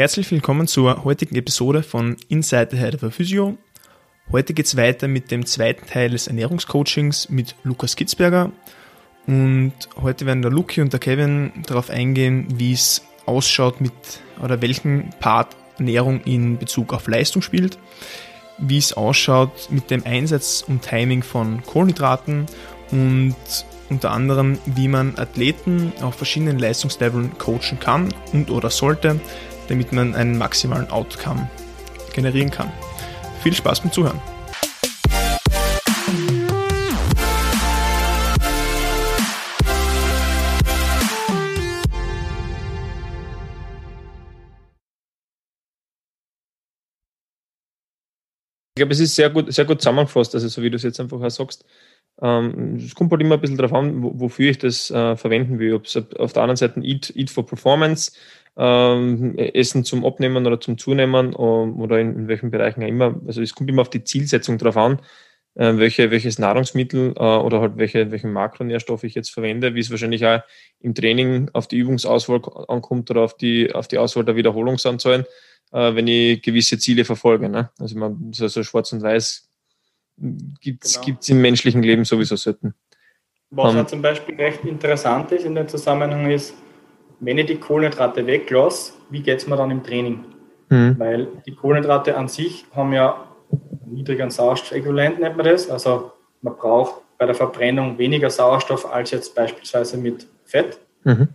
Herzlich willkommen zur heutigen Episode von Inside the Head of a Physio. Heute geht es weiter mit dem zweiten Teil des Ernährungscoachings mit Lukas Kitzberger. Und heute werden der Luki und der Kevin darauf eingehen, wie es ausschaut mit oder welchen Part Ernährung in Bezug auf Leistung spielt, wie es ausschaut mit dem Einsatz und Timing von Kohlenhydraten und unter anderem, wie man Athleten auf verschiedenen Leistungsleveln coachen kann und oder sollte, damit man einen maximalen Outcome generieren kann. Viel Spaß beim Zuhören! Ich glaube, es ist sehr gut, sehr gut zusammengefasst, also so wie du es jetzt einfach auch sagst. Ähm, es kommt halt immer ein bisschen darauf an, wofür ich das äh, verwenden will. Ob es auf der anderen Seite Eat, Eat for Performance, ähm, Essen zum Abnehmen oder zum Zunehmen ähm, oder in, in, welchen Bereichen auch immer. Also es kommt immer auf die Zielsetzung drauf an, äh, welche, welches Nahrungsmittel äh, oder halt welche, welchen Makronährstoff ich jetzt verwende, wie es wahrscheinlich auch im Training auf die Übungsauswahl ankommt oder auf die, auf die Auswahl der Wiederholungsanzahlen äh, wenn ich gewisse Ziele verfolge. Ne? Also man, so, so schwarz und weiß gibt es genau. im menschlichen Leben sowieso selten. Was um, ähm, zum Beispiel recht interessant ist in dem Zusammenhang ist, wenn ich die Kohlenhydrate weglasse, wie geht es mir dann im Training? Mhm. Weil die Kohlenhydrate an sich haben ja niedrigen Sauerstoffäquivalent, nennt man das. Also man braucht bei der Verbrennung weniger Sauerstoff als jetzt beispielsweise mit Fett. Mhm.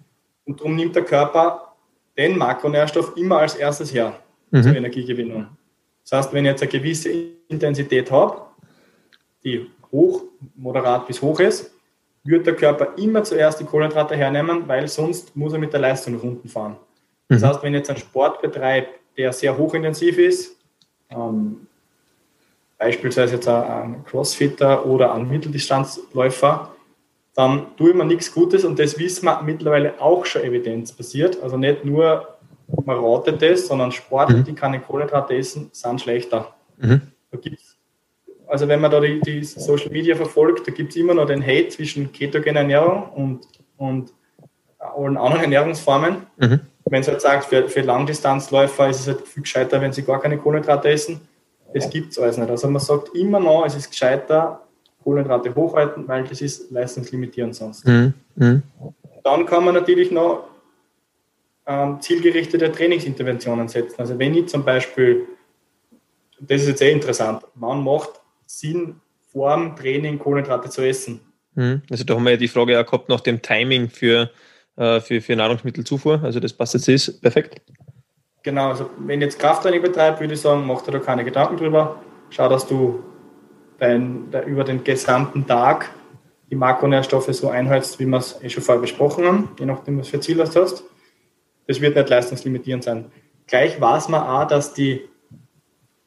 Und darum nimmt der Körper den Makronährstoff immer als erstes her mhm. zur Energiegewinnung. Das heißt, wenn ich jetzt eine gewisse Intensität habe, die hoch, moderat bis hoch ist, wird der Körper immer zuerst die Kohlenhydrate hernehmen, weil sonst muss er mit der Leistung nach unten fahren. Das mhm. heißt, wenn ich jetzt einen Sport betreibe, der sehr hochintensiv ist, ähm, beispielsweise jetzt ein Crossfitter oder ein Mitteldistanzläufer, dann tue ich mir nichts Gutes und das wissen wir mittlerweile auch schon evidenzbasiert. Also nicht nur man ratet das, sondern Sportler, mhm. die keine Kohlenhydrate essen, sind schlechter. Mhm. Da gibt's, also wenn man da die, die Social Media verfolgt, da gibt es immer noch den Hate zwischen ketogener Ernährung und, und allen anderen Ernährungsformen. Mhm. Wenn sie halt sagt, für, für Langdistanzläufer ist es halt viel gescheiter, wenn sie gar keine Kohlenhydrate essen. Das gibt es alles nicht. Also man sagt immer noch, es ist gescheiter, Kohlenhydrate hochhalten, weil das ist leistungslimitierend sonst. Mhm. Mhm. Dann kann man natürlich noch ähm, zielgerichtete Trainingsinterventionen setzen. Also wenn ich zum Beispiel, das ist jetzt sehr interessant, wann macht Sinn, vor dem Training Kohlenhydrate zu essen? Mhm. Also da haben wir ja die Frage auch gehabt nach dem Timing für, äh, für, für Nahrungsmittelzufuhr. Also das passt jetzt ist perfekt. Genau, also wenn jetzt Krafttraining betreibt, würde ich sagen, mach dir da keine Gedanken drüber. Schau, dass du dein, über den gesamten Tag die Makronährstoffe so einhältst, wie wir es eh schon vorher besprochen haben, je nachdem, was für Ziel du hast. Das wird nicht leistungslimitierend sein. Gleich weiß man auch, dass, die,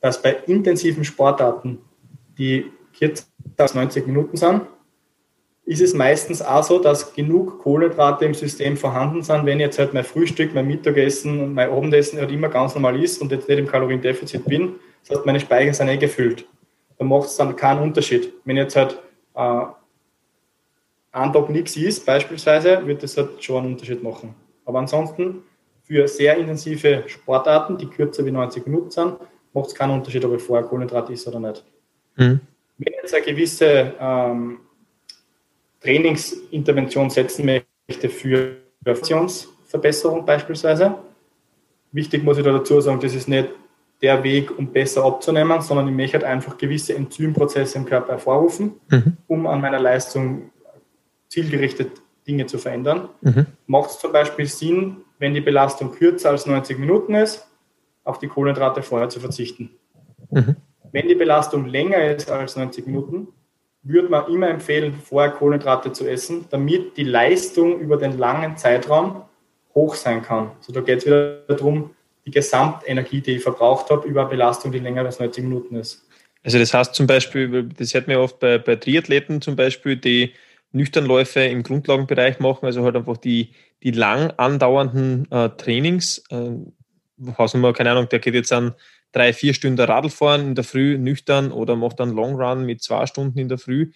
dass bei intensiven Sportarten, die kürzer als 90 Minuten sind, ist es meistens auch so, dass genug Kohlenhydrate im System vorhanden sind, wenn jetzt halt mein Frühstück, mein Mittagessen und mein Abendessen halt immer ganz normal ist und jetzt nicht im Kaloriendefizit bin. Das heißt, meine Speicher sind eh gefüllt. Da macht es dann keinen Unterschied. Wenn jetzt halt äh, ein Tag nichts ist, beispielsweise, wird das halt schon einen Unterschied machen. Aber ansonsten für sehr intensive Sportarten, die kürzer wie 90 Minuten sind, macht es keinen Unterschied, ob ich vorher Kohlenhydrat ist oder nicht. Mhm. Wenn ich jetzt eine gewisse ähm, Trainingsintervention setzen möchte für Verbesserung beispielsweise, wichtig muss ich da dazu sagen, das ist nicht der Weg, um besser abzunehmen, sondern ich möchte halt einfach gewisse Enzymprozesse im Körper hervorrufen, mhm. um an meiner Leistung zielgerichtet Dinge zu verändern. Mhm. Macht es zum Beispiel Sinn, wenn die Belastung kürzer als 90 Minuten ist, auf die Kohlenhydrate vorher zu verzichten. Mhm. Wenn die Belastung länger ist als 90 Minuten, würde man immer empfehlen, vorher Kohlenhydrate zu essen, damit die Leistung über den langen Zeitraum hoch sein kann. So, da geht es wieder darum, die Gesamtenergie, die ich verbraucht habe, über eine Belastung, die länger als 90 Minuten ist. Also das heißt zum Beispiel, das hört man oft bei, bei Triathleten zum Beispiel, die Nüchternläufe im Grundlagenbereich machen, also halt einfach die, die lang andauernden äh, Trainings. Äh, Hausnummer, keine Ahnung, der geht jetzt an drei, vier Stunden Radl fahren in der Früh nüchtern oder macht dann Long Run mit zwei Stunden in der Früh.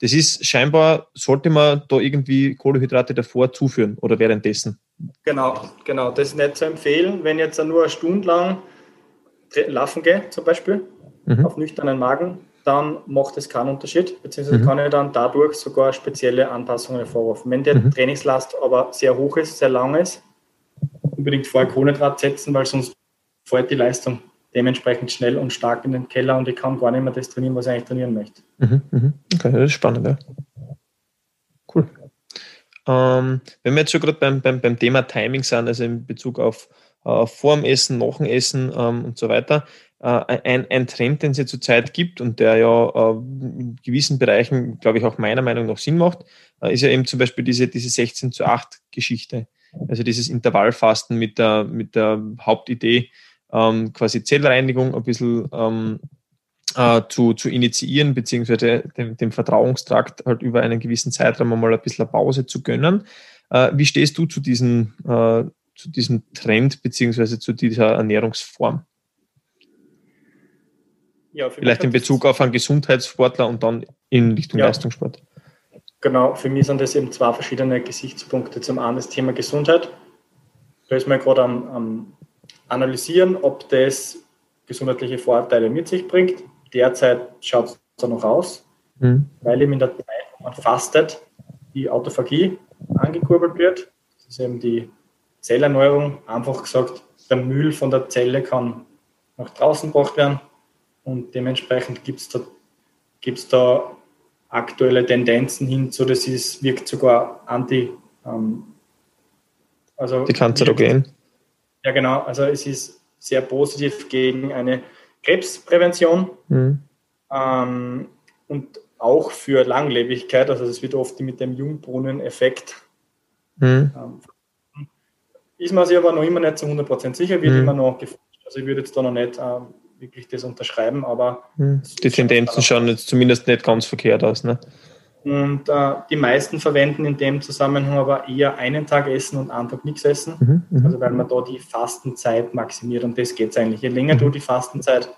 Das ist scheinbar, sollte man da irgendwie Kohlenhydrate davor zuführen oder währenddessen. Genau, genau. Das ist nicht zu empfehlen, wenn jetzt nur eine Stunde lang laufen geht, zum Beispiel, mhm. auf nüchternen Magen, dann macht es keinen Unterschied, beziehungsweise mhm. kann ich dann dadurch sogar spezielle Anpassungen hervorrufen. Wenn die mhm. Trainingslast aber sehr hoch ist, sehr lang ist, unbedingt vorher Kohlenhydrat setzen, weil sonst fällt die Leistung dementsprechend schnell und stark in den Keller und ich kann gar nicht mehr das trainieren, was ich eigentlich trainieren möchte. Mhm, mhm. Okay, das ist spannend, ja. Cool. Ähm, wenn wir jetzt schon gerade beim, beim, beim Thema Timing sind, also in Bezug auf äh, vorm Essen, nach dem Essen ähm, und so weiter, äh, ein, ein Trend, den es ja zurzeit gibt und der ja äh, in gewissen Bereichen, glaube ich, auch meiner Meinung nach Sinn macht, äh, ist ja eben zum Beispiel diese, diese 16 zu 8 Geschichte. Also dieses Intervallfasten mit der, mit der Hauptidee, ähm, quasi Zellreinigung ein bisschen ähm, äh, zu, zu initiieren, beziehungsweise dem, dem Vertrauungstrakt halt über einen gewissen Zeitraum einmal ein bisschen Pause zu gönnen. Äh, wie stehst du zu, diesen, äh, zu diesem Trend, beziehungsweise zu dieser Ernährungsform? Ja, Vielleicht in Bezug auf einen Gesundheitssportler und dann in Richtung ja. Leistungssport. Genau, für mich sind das eben zwei verschiedene Gesichtspunkte. Zum einen das Thema Gesundheit. Da ist man gerade am, am analysieren, ob das gesundheitliche Vorteile mit sich bringt. Derzeit schaut es da noch aus, mhm. weil eben in der Zeit, wo man fastet, die Autophagie angekurbelt wird. Das ist eben die Zellerneuerung. Einfach gesagt, der Müll von der Zelle kann nach draußen gebracht werden und dementsprechend gibt es da, gibt's da aktuelle Tendenzen hin zu, das ist, wirkt sogar anti. Ähm, also die Kanzerogen. Ja, genau. Also es ist sehr positiv gegen eine Krebsprävention mhm. ähm, und auch für Langlebigkeit. Also es wird oft mit dem Jungbrunnen-Effekt. Mhm. Ähm, ist man sich aber noch immer nicht zu 100% sicher, wird mhm. immer noch geforscht. Also ich würde jetzt da noch nicht ähm, wirklich das unterschreiben, aber. Hm. Die Tendenzen schauen jetzt zumindest nicht ganz verkehrt aus, ne? Und äh, die meisten verwenden in dem Zusammenhang aber eher einen Tag essen und einen Tag nichts essen. Mhm, mhm. also weil man da die Fastenzeit maximiert und das geht es eigentlich. Je länger mhm. du die Fastenzeit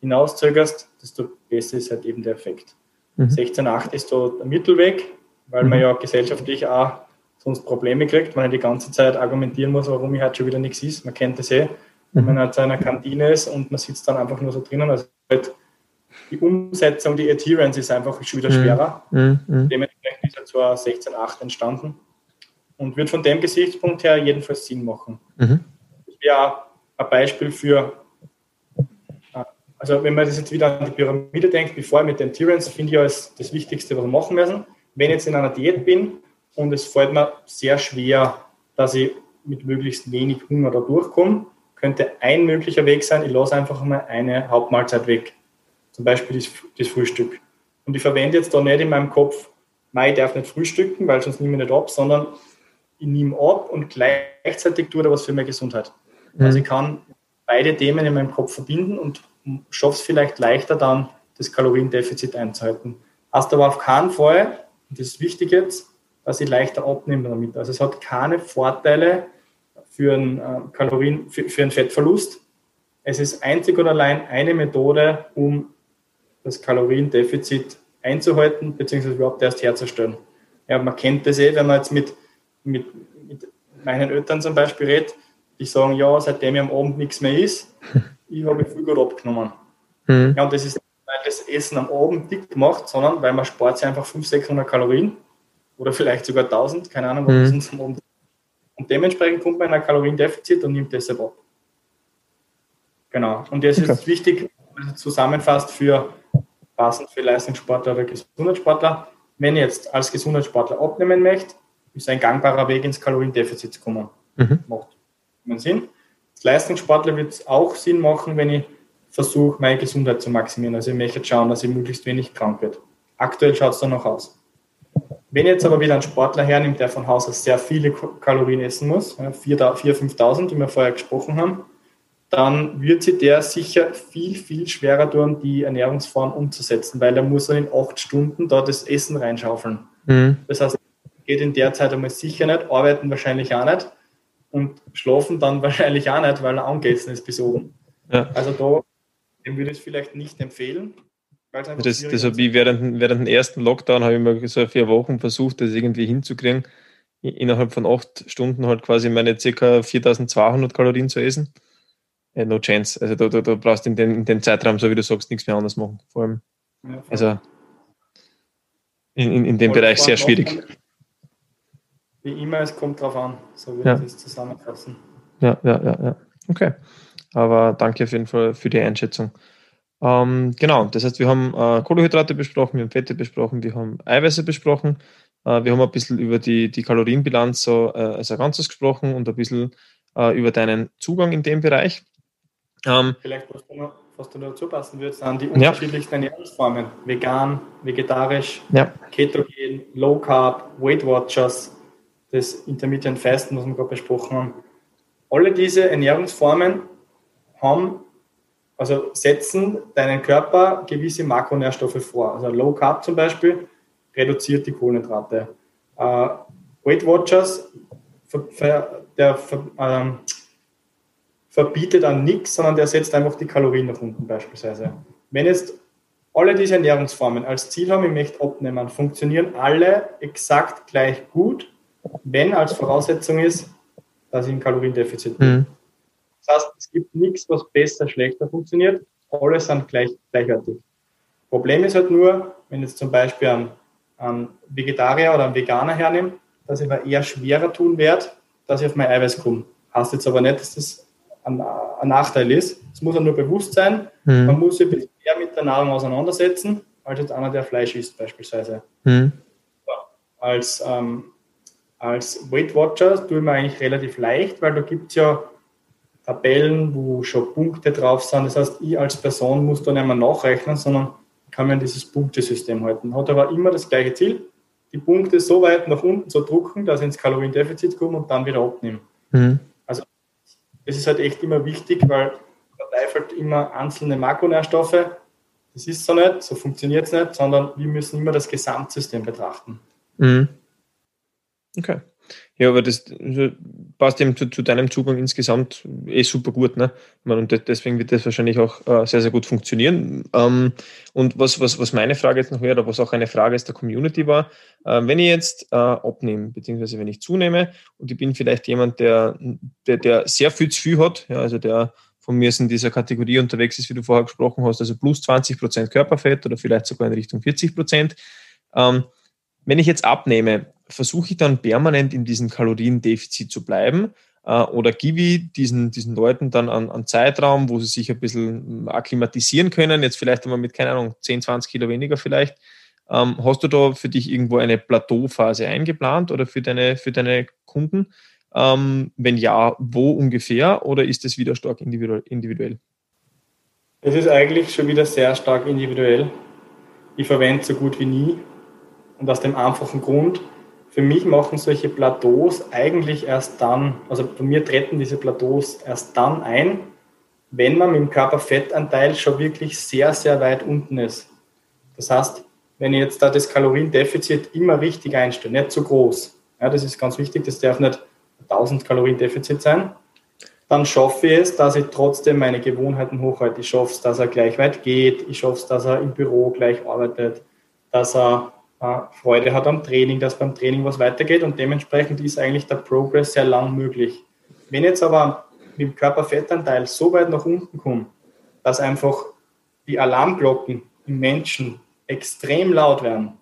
hinauszögerst, desto besser ist halt eben der Effekt. Mhm. 16,8 ist so der Mittelweg, weil man mhm. ja gesellschaftlich auch sonst Probleme kriegt, weil man die ganze Zeit argumentieren muss, warum ich halt schon wieder nichts ist. Man kennt das eh wenn man halt in einer Kantine ist und man sitzt dann einfach nur so drinnen. Also halt die Umsetzung, die Adherence ist einfach schon wieder mhm. schwerer. Mhm. Mhm. Dementsprechend ist er zwar 16.8 entstanden und wird von dem Gesichtspunkt her jedenfalls Sinn machen. Mhm. Das wäre ein Beispiel für, äh, also wenn man das jetzt wieder an die Pyramide denkt, bevor mit dem Adherence, finde ich als das Wichtigste, was wir machen müssen. Wenn ich jetzt in einer Diät bin und es fällt mir sehr schwer, dass ich mit möglichst wenig Hunger da durchkomme, könnte ein möglicher Weg sein, ich lasse einfach mal eine Hauptmahlzeit weg. Zum Beispiel das, das Frühstück. Und ich verwende jetzt da nicht in meinem Kopf, ich darf nicht frühstücken, weil sonst nehme ich nicht ab, sondern ich nehme ab und gleichzeitig tue da was für meine Gesundheit. Mhm. Also ich kann beide Themen in meinem Kopf verbinden und schaffe es vielleicht leichter dann, das Kaloriendefizit einzuhalten. Hast aber auf keinen Fall, und das ist wichtig jetzt, dass ich leichter abnehme damit. Also es hat keine Vorteile, für einen, äh, Kalorien, für, für einen Fettverlust. Es ist einzig und allein eine Methode, um das Kaloriendefizit einzuhalten, beziehungsweise überhaupt erst herzustellen. Ja, man kennt das eh, wenn man jetzt mit, mit, mit meinen Eltern zum Beispiel redet, die sagen, ja, seitdem ich am Abend nichts mehr ist, ich habe viel gut abgenommen. Mhm. Ja, und das ist nicht, weil das Essen am Abend dick macht, sondern weil man spart sich einfach 500, 600 Kalorien oder vielleicht sogar 1000, keine Ahnung, was mhm. uns am Abend und dementsprechend kommt man in ein Kaloriendefizit und nimmt deshalb ab. Genau. Und das okay. ist wichtig, also zusammenfasst für passend für Leistungssportler oder Gesundheitssportler. Wenn ich jetzt als Gesundheitssportler abnehmen möchte, ist ein gangbarer Weg ins Kaloriendefizit zu kommen. Mhm. Macht Sinn. Als Leistungssportler wird es auch Sinn machen, wenn ich versuche, meine Gesundheit zu maximieren. Also ich möchte schauen, dass ich möglichst wenig krank wird. Aktuell schaut es dann noch aus. Wenn jetzt aber wieder ein Sportler hernimmt, der von Haus aus sehr viele Kalorien essen muss, 4.000, 5.000, die wir vorher gesprochen haben, dann wird sich der sicher viel, viel schwerer tun, die Ernährungsform umzusetzen, weil er muss dann in acht Stunden da das Essen reinschaufeln. Mhm. Das heißt, geht in der Zeit einmal sicher nicht, arbeiten wahrscheinlich auch nicht und schlafen dann wahrscheinlich auch nicht, weil er angegessen ist bis oben. Ja. Also da dem würde ich es vielleicht nicht empfehlen. Das, das habe ich während, während dem ersten Lockdown habe ich mal so vier Wochen versucht, das irgendwie hinzukriegen. innerhalb von acht Stunden halt quasi meine ca. 4200 Kalorien zu essen. Ja, no chance. Also du, du, du brauchst in, den, in dem Zeitraum, so wie du sagst, nichts mehr anders machen. Vor allem. Ja, also in, in, in dem Bereich sehr schwierig. Wie immer, es kommt drauf an, so würde ja. ich das zusammenfassen. Ja, ja, ja, ja. Okay. Aber danke auf jeden Fall für die Einschätzung. Ähm, genau, das heißt, wir haben äh, Kohlenhydrate besprochen, wir haben Fette besprochen, wir haben Eiweiße besprochen, äh, wir haben ein bisschen über die, die Kalorienbilanz so äh, als ein Ganzes gesprochen und ein bisschen äh, über deinen Zugang in dem Bereich. Ähm, Vielleicht, was du, noch, was du noch dazu passen würdest, sind die unterschiedlichsten ja. Ernährungsformen. Vegan, vegetarisch, ja. Ketogen, Low Carb, Weight Watchers, das Intermittent Fasten, was wir gerade besprochen haben. Alle diese Ernährungsformen haben also setzen deinen Körper gewisse Makronährstoffe vor. Also Low Carb zum Beispiel reduziert die Kohlenhydrate. Äh, Weight Watchers der ver, ähm, verbietet dann nichts, sondern der setzt einfach die Kalorien nach unten beispielsweise. Wenn jetzt alle diese Ernährungsformen als Ziel haben, ich möchte abnehmen, funktionieren alle exakt gleich gut, wenn als Voraussetzung ist, dass ich ein Kaloriendefizit bin. Mhm. Das heißt, es gibt nichts, was besser, schlechter funktioniert. Alle sind gleich, gleichwertig. Problem ist halt nur, wenn jetzt zum Beispiel einen, einen Vegetarier oder einen Veganer hernehme, dass ich mir eher schwerer tun werde, dass ich auf mein Eiweiß komme. Heißt jetzt aber nicht, dass das ein, ein Nachteil ist. Es muss nur bewusst sein. Mhm. Man muss sich ein bisschen mehr mit der Nahrung auseinandersetzen, als jetzt einer, der Fleisch isst beispielsweise. Mhm. Ja, als, ähm, als Weight Watcher tue ich mir eigentlich relativ leicht, weil da gibt es ja Tabellen, wo schon Punkte drauf sind. Das heißt, ich als Person muss da nicht mehr nachrechnen, sondern kann mir dieses Punktesystem halten. Hat aber immer das gleiche Ziel, die Punkte so weit nach unten zu drucken, dass ich ins Kaloriendefizit komme und dann wieder abnehme. Mhm. Das ist halt echt immer wichtig, weil man verteifelt immer einzelne Makronährstoffe. Das ist so nicht, so funktioniert es nicht, sondern wir müssen immer das Gesamtsystem betrachten. Mhm. Okay. Ja, aber das passt eben zu, zu, deinem Zugang insgesamt eh super gut. Ne? Und deswegen wird das wahrscheinlich auch äh, sehr, sehr gut funktionieren. Ähm, und was, was, was meine Frage jetzt noch wäre, oder was auch eine Frage ist der Community war, äh, wenn ich jetzt äh, abnehme, beziehungsweise wenn ich zunehme und ich bin vielleicht jemand, der, der, der sehr viel zu viel hat, ja, also der von mir in dieser Kategorie unterwegs ist, wie du vorher gesprochen hast, also plus 20 Prozent Körperfett oder vielleicht sogar in Richtung 40 Prozent. Ähm, wenn ich jetzt abnehme, versuche ich dann permanent in diesem Kaloriendefizit zu bleiben äh, oder gebe ich diesen, diesen Leuten dann an, an Zeitraum, wo sie sich ein bisschen akklimatisieren können, jetzt vielleicht einmal mit, keine Ahnung, 10, 20 Kilo weniger vielleicht. Ähm, hast du da für dich irgendwo eine Plateauphase eingeplant oder für deine, für deine Kunden? Ähm, wenn ja, wo ungefähr oder ist es wieder stark individuell? Es ist eigentlich schon wieder sehr stark individuell. Ich verwende so gut wie nie und aus dem einfachen Grund, für mich machen solche Plateaus eigentlich erst dann, also bei mir treten diese Plateaus erst dann ein, wenn man mit dem Körperfettanteil schon wirklich sehr, sehr weit unten ist. Das heißt, wenn ich jetzt da das Kaloriendefizit immer richtig einstelle, nicht zu groß, ja, das ist ganz wichtig, das darf nicht 1000 Kaloriendefizit sein, dann schaffe ich es, dass ich trotzdem meine Gewohnheiten hochhalte. Ich schaffe es, dass er gleich weit geht, ich schaffe es, dass er im Büro gleich arbeitet, dass er Freude hat am Training, dass beim Training was weitergeht und dementsprechend ist eigentlich der Progress sehr lang möglich. Wenn jetzt aber mit dem Körperfettanteil so weit nach unten kommt, dass einfach die Alarmglocken im Menschen extrem laut werden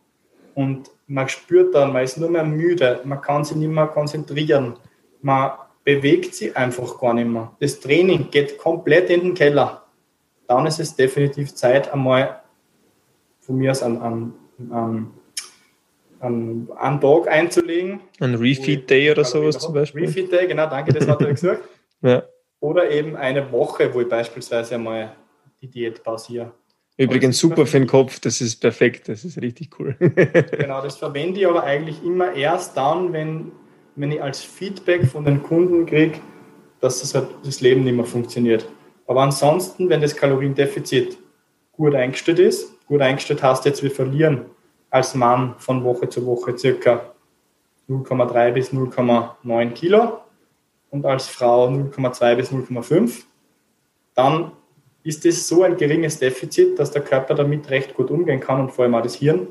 und man spürt dann, man ist nur mehr müde, man kann sich nicht mehr konzentrieren, man bewegt sich einfach gar nicht mehr. Das Training geht komplett in den Keller. Dann ist es definitiv Zeit, einmal von mir aus an, an, an einen, einen Tag einzulegen. Ein Refeed Day oder sowas zum Beispiel. Refeed Day, genau, danke, das hat er gesagt. ja. Oder eben eine Woche, wo ich beispielsweise einmal die Diät pausiere. Übrigens super für den Kopf, das ist perfekt, das ist richtig cool. genau, das verwende ich aber eigentlich immer erst dann, wenn, wenn ich als Feedback von den Kunden kriege, dass das, halt, das Leben nicht mehr funktioniert. Aber ansonsten, wenn das Kaloriendefizit gut eingestellt ist, gut eingestellt heißt jetzt, wir verlieren als Mann von Woche zu Woche circa 0,3 bis 0,9 Kilo und als Frau 0,2 bis 0,5, dann ist es so ein geringes Defizit, dass der Körper damit recht gut umgehen kann und vor allem auch das Hirn.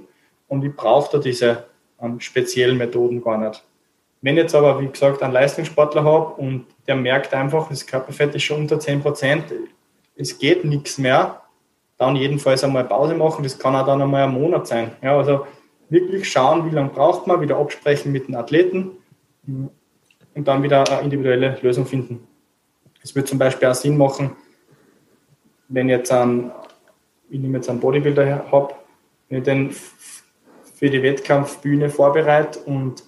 Und ich brauche da diese ähm, speziellen Methoden gar nicht. Wenn ich jetzt aber, wie gesagt, einen Leistungssportler habe und der merkt einfach, das Körperfett ist schon unter 10%, es geht nichts mehr, dann jedenfalls einmal Pause machen. Das kann auch dann einmal ein Monat sein. Ja, also wirklich schauen, wie lange braucht man, wieder absprechen mit den Athleten und dann wieder eine individuelle Lösung finden. Es wird zum Beispiel auch Sinn machen, wenn jetzt einen, ich nehme jetzt einen Bodybuilder habe, wenn ich den für die Wettkampfbühne vorbereite und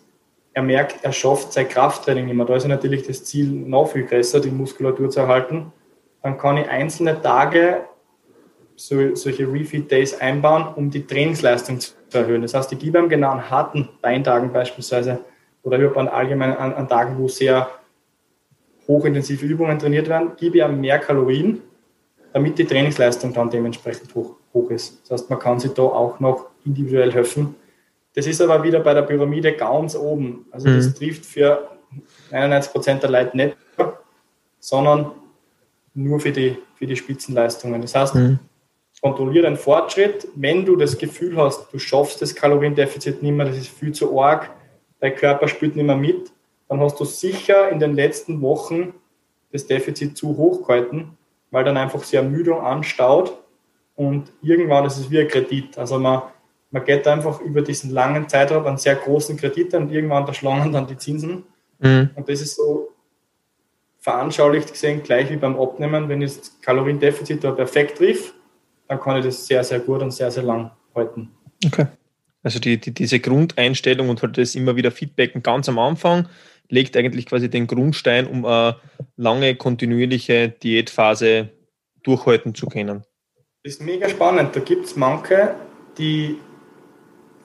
er merkt, er schafft sein Krafttraining immer. Da ist natürlich das Ziel noch viel größer, die Muskulatur zu erhalten. Dann kann ich einzelne Tage so, solche Refeed Days einbauen, um die Trainingsleistung zu erhöhen. Das heißt, ich gebe ihm genau an harten Beintagen beispielsweise oder überhaupt an allgemein an, an Tagen, wo sehr hochintensive Übungen trainiert werden, gebe ich mehr Kalorien, damit die Trainingsleistung dann dementsprechend hoch, hoch ist. Das heißt, man kann sich da auch noch individuell helfen. Das ist aber wieder bei der Pyramide ganz oben. Also das mhm. trifft für 99 Prozent der Leute nicht, sondern nur für die, für die Spitzenleistungen. Das heißt, mhm kontrolliere den Fortschritt. Wenn du das Gefühl hast, du schaffst das Kaloriendefizit nicht mehr, das ist viel zu arg, dein Körper spürt nicht mehr mit, dann hast du sicher in den letzten Wochen das Defizit zu hoch gehalten, weil dann einfach die Ermüdung anstaut und irgendwann ist es wie ein Kredit. Also man, man geht einfach über diesen langen Zeitraum einen sehr großen Kredit und irgendwann verschlangen dann die Zinsen. Mhm. Und das ist so veranschaulicht gesehen gleich wie beim Abnehmen, wenn ich das Kaloriendefizit da perfekt trifft, dann kann ich das sehr, sehr gut und sehr, sehr lang halten. Okay. Also die, die, diese Grundeinstellung und halt das immer wieder Feedbacken ganz am Anfang legt eigentlich quasi den Grundstein, um eine lange kontinuierliche Diätphase durchhalten zu können. Das ist mega spannend. Da gibt es manche, die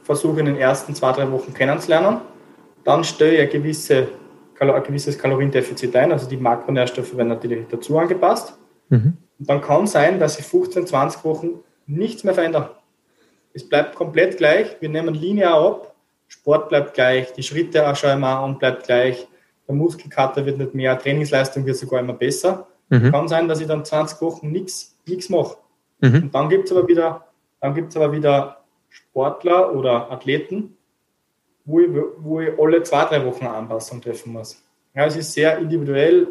versuchen in den ersten zwei, drei Wochen kennenzulernen. Dann stelle ich ein, gewisse, ein gewisses Kaloriendefizit ein, also die Makronährstoffe werden natürlich dazu angepasst. Mhm. Und dann kann sein, dass sich 15, 20 Wochen nichts mehr verändert. Es bleibt komplett gleich. Wir nehmen linear ab. Sport bleibt gleich. Die Schritte schaue ich mal an, bleibt gleich. Der Muskelkater wird nicht mehr. Trainingsleistung wird sogar immer besser. Mhm. Kann sein, dass ich dann 20 Wochen nichts mache. Mhm. Und dann gibt es aber wieder, dann gibt's aber wieder Sportler oder Athleten, wo ich, wo ich alle zwei, drei Wochen eine Anpassung treffen muss. Ja, es ist sehr individuell,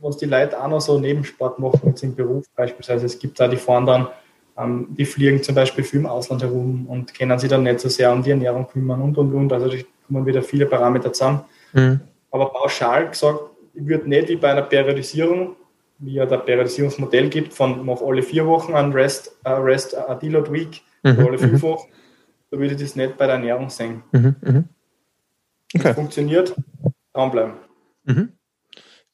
was die Leute auch noch so neben Sport machen, jetzt im Beruf beispielsweise. Es gibt da die dann, ähm, die fliegen zum Beispiel viel im Ausland herum und können sich dann nicht so sehr um die Ernährung kümmern und und und. Also da kommen wieder viele Parameter zusammen. Mhm. Aber pauschal gesagt, ich würde nicht wie bei einer Periodisierung, wie ja der Periodisierungsmodell gibt, von mach alle vier Wochen an Rest, uh, Rest a Deload Week, mhm. alle fünf mhm. Wochen, da würde ich das nicht bei der Ernährung sehen. Mhm. mhm. Okay. Das funktioniert, dranbleiben. Mhm.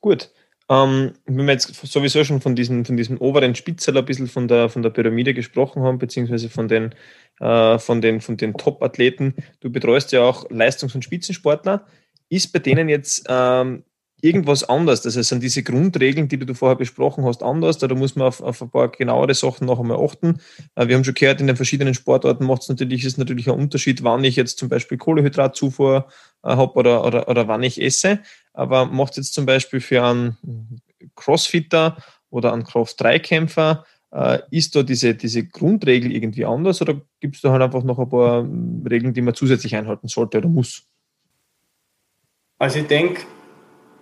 Gut. Ähm, wenn wir jetzt sowieso schon von diesem, von diesem oberen Spitzel ein bisschen von der, von der Pyramide gesprochen haben, beziehungsweise von den, äh, von den, von den Top-Athleten, du betreust ja auch Leistungs- und Spitzensportler. Ist bei denen jetzt ähm, irgendwas anders? Das heißt, sind diese Grundregeln, die du vorher besprochen hast, anders? Da muss man auf, auf ein paar genauere Sachen noch einmal achten. Äh, wir haben schon gehört, in den verschiedenen Sportarten macht es natürlich, ist natürlich ein Unterschied, wann ich jetzt zum Beispiel Kohlehydratzufuhr äh, habe oder, oder, oder wann ich esse. Aber macht es jetzt zum Beispiel für einen Crossfitter oder einen Kraft-3-Kämpfer, äh, ist da diese, diese Grundregel irgendwie anders oder gibt es da halt einfach noch ein paar Regeln, die man zusätzlich einhalten sollte oder muss? Also ich denke,